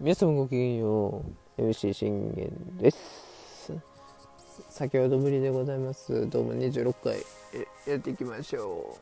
皆様ごきげんよう。MC 信玄です。先ほどぶりでございます。どうも26回やっていきましょ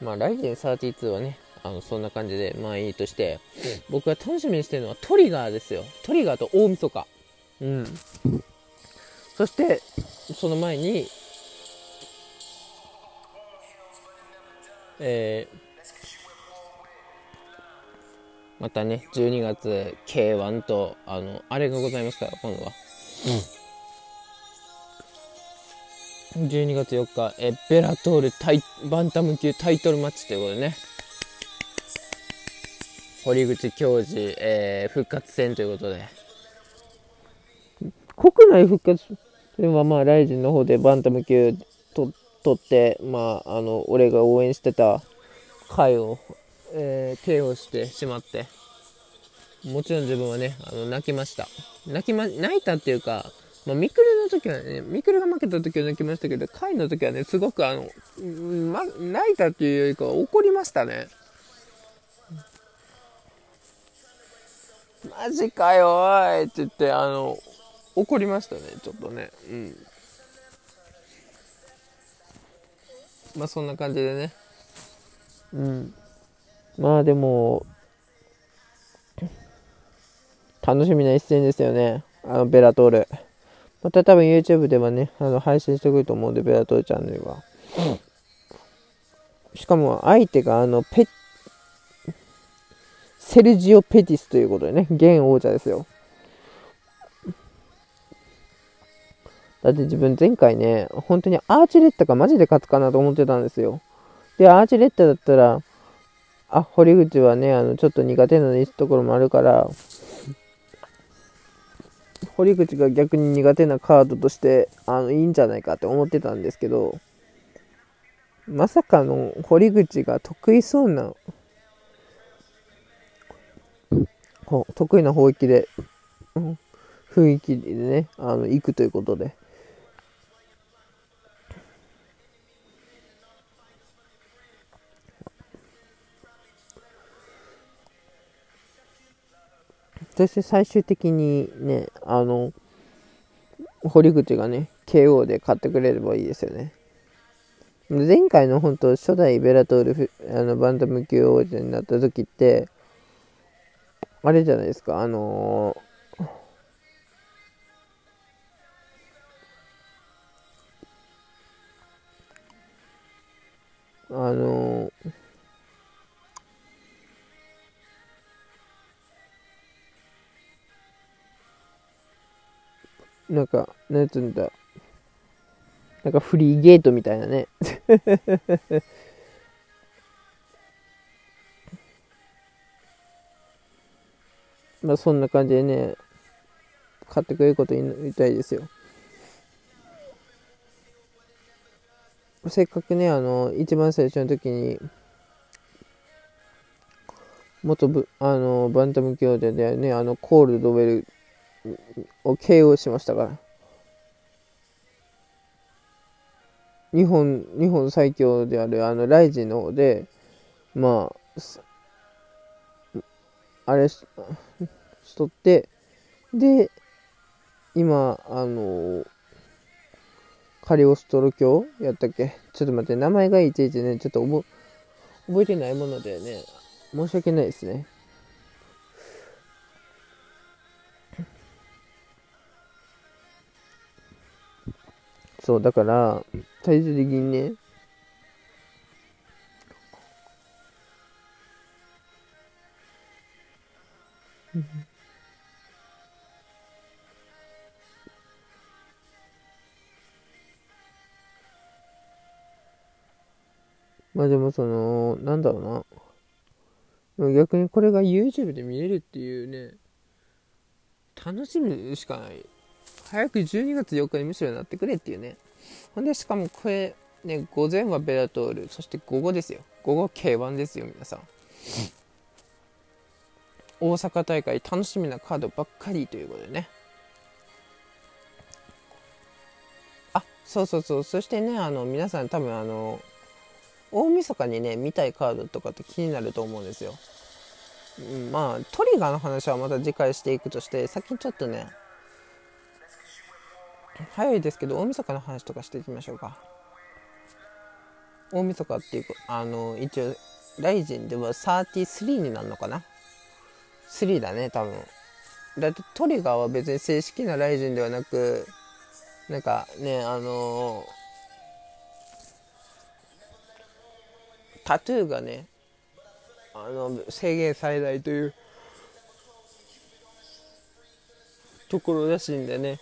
う。まあ来年32はねあのそんな感じでまあいいとして僕が楽しみにしてるのはトリガーですよ。トリガーと大晦日。うん。そしてその前にえーまたね12月 K1 とあのあれがございますから今度は、うん、12月4日えベラトールタイバンタム級タイトルマッチということでね。堀口教授、えー、復活戦ということで。国内復活戦はまあライジンの方でバンタム級と取ってまああの俺が応援してた回をえー、KO してしまって。もちろん自分はねあの泣きました。泣きま泣いたっていうか、まあ、ミクルの時はねミクルが負けた時は泣きましたけど回の時はねすごくあの、ま、泣いたっていうよりかは怒りましたね。マジかよおいって言ってあの怒りましたねちょっとね。うん。まあそんな感じでね。うん。まあでも、楽しみな一戦ですよね。あの、ベラトール。また多分 YouTube ではね、あの配信してくると思うんで、ベラトールチャンネルは。しかも、相手があの、ペセルジオ・ペティスということでね、現王者ですよ。だって自分前回ね、本当にアーチレッタがマジで勝つかなと思ってたんですよ。で、アーチレッタだったら、あ、堀口はね、あの、ちょっと苦手なところもあるから、堀口が逆に苦手なカードとして、あの、いいんじゃないかって思ってたんですけど、まさかの堀口が得意そうな、得意な方域で、雰囲気でね、あの、行くということで、そして最終的にね、あの、堀口がね、KO で勝ってくれればいいですよね。前回の本当、初代ベラトールあのバンタム級王者になった時って、あれじゃないですか、あのー、あのーなんか、なんつうんだ。なんかフリーゲートみたいなね。まあそんな感じでね、買ってくれること言いたいですよ。せっかくね、あの、一番最初の時に、元ブあのバンタム兄弟でね、あのコールドウェルを KO しましたから。日本、日本最強であるあのライジンの方で、まあ、あれし、とって、で、今、あのカリオストロ教やったっけちょっと待って、名前がいちいちね、ちょっと覚覚えてないものでね、申し訳ないですね。そう、だから、最終的にね、まあでもその、なんだろうな。逆にこれが YouTube で見れるっていうね、楽しみしかない。早く12月4日にむしろなってくれっていうね。ほんで、しかもこれ、ね、午前はベラトール、そして午後ですよ。午後 K1 ですよ、皆さん。大阪大会楽しみなカードばっかりということでね。あ、そうそうそう。そしてね、あの、皆さん多分あの、大晦日にね見たいカードとかって気になると思うんですよ、まあトリガーの話はまた次回していくとして先にちょっとね早いですけど大晦日の話とかしていきましょうか。大晦日っていうあの一応ライジンでは33になるのかな？3だね多分。だってトリガーは別に正式なライジンではなくなんかねあのー、タトゥーがねあの制限されないというところらしいんでね。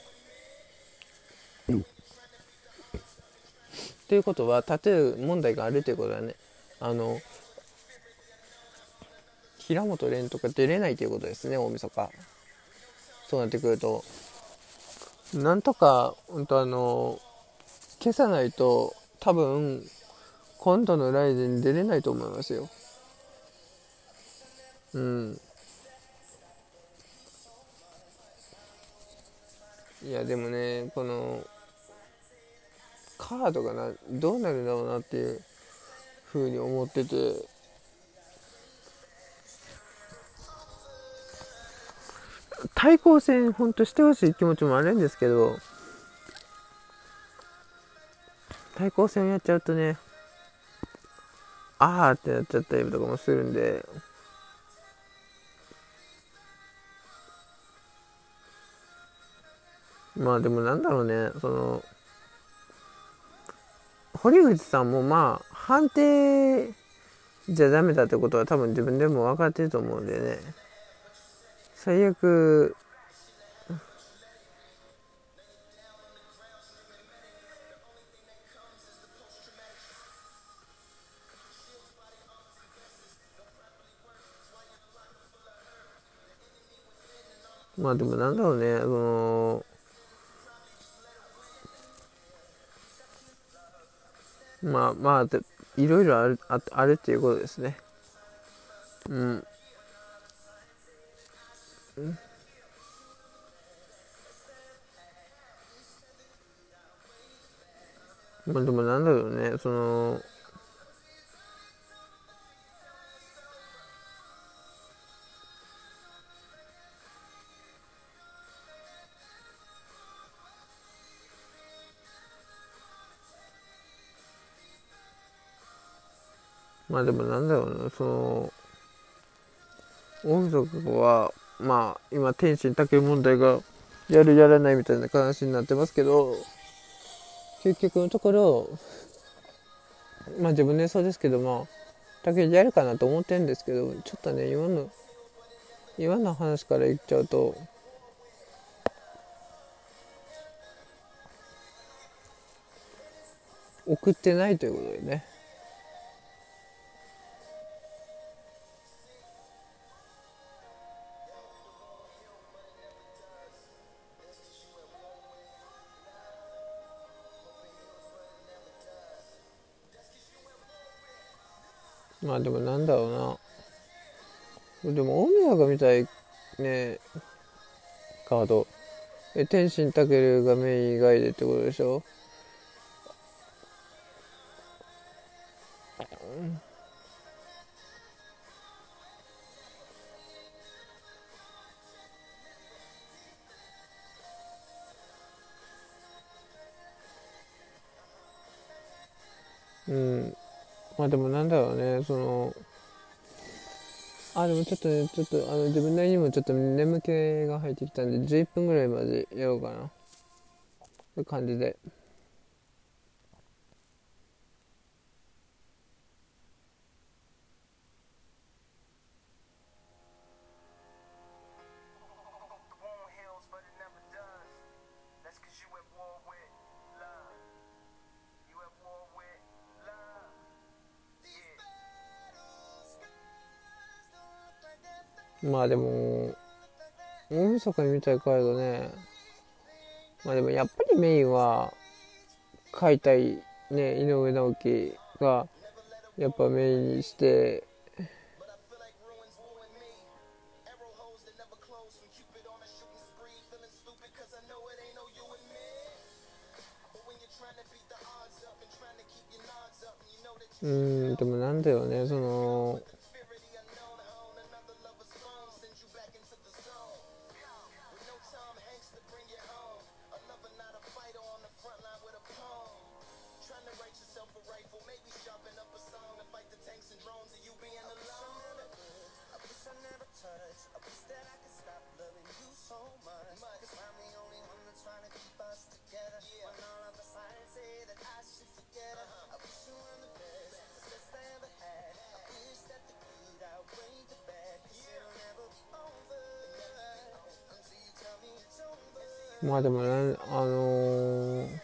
ということはタトゥー問題があるということはねあの平本蓮とか出れないということですね大晦日。そうなってくると。なんとか本当あの消さないと多分今度のライジン出れないと思いますよ。うん。いやでもねこのカードがなどうなるんだろうなっていうふうに思ってて。対抗戦ほんとしてほしい気持ちもあるんですけど対抗戦をやっちゃうとねあーってなっちゃったりとかもするんでまあでもなんだろうねその堀口さんもまあ判定じゃダメだってことは多分自分でも分かってると思うんでね。最悪まあでもなんだろうねそのまあまあいろいろあるああるっていうことですね。うん。まあでもなんだろうね。そのまあでもなんだろうなその大晦日はまあ今天心だけ問題がやるやらないみたいな話になってますけど究極のところまあ自分でそうですけどまあだけやるかなと思ってるんですけどちょっとね今の今の話から言っちゃうと送ってないということでね。まあでもなんだろうな。でも、大宮が見たいね、カード。え、天心たけるがメイン以外でってことでしょ？うん。まあでもなんだろうね、その、あ、でもちょっとね、ちょっとあの自分なりにもちょっと眠気が入ってきたんで、11分ぐらいまでやろうかな。という感じで。まあでも、大晦日に見たいカードね。まあでもやっぱりメインは、買いたいね、井上直樹が、やっぱメインにして、うんでもなんだよねその まあでもねあのー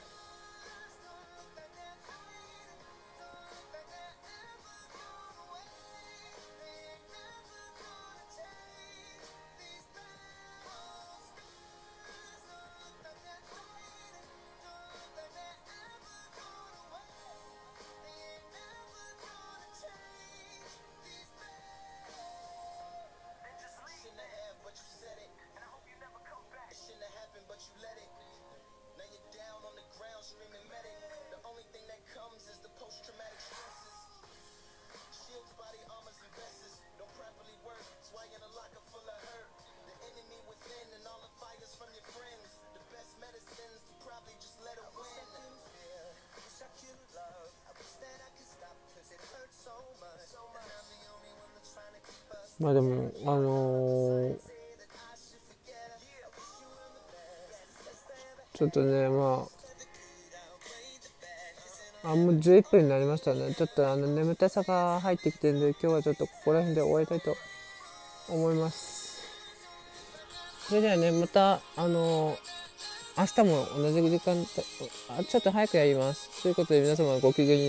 まあでもあのー、ちょっとねまああもう11分になりましたね。ちょっとあの眠たさが入ってきてるんで今日はちょっとここら辺で終わりたいと思います。それではねまたあのー、明日も同じ時間ちょっと早くやります。ということで皆様ごきげんよう。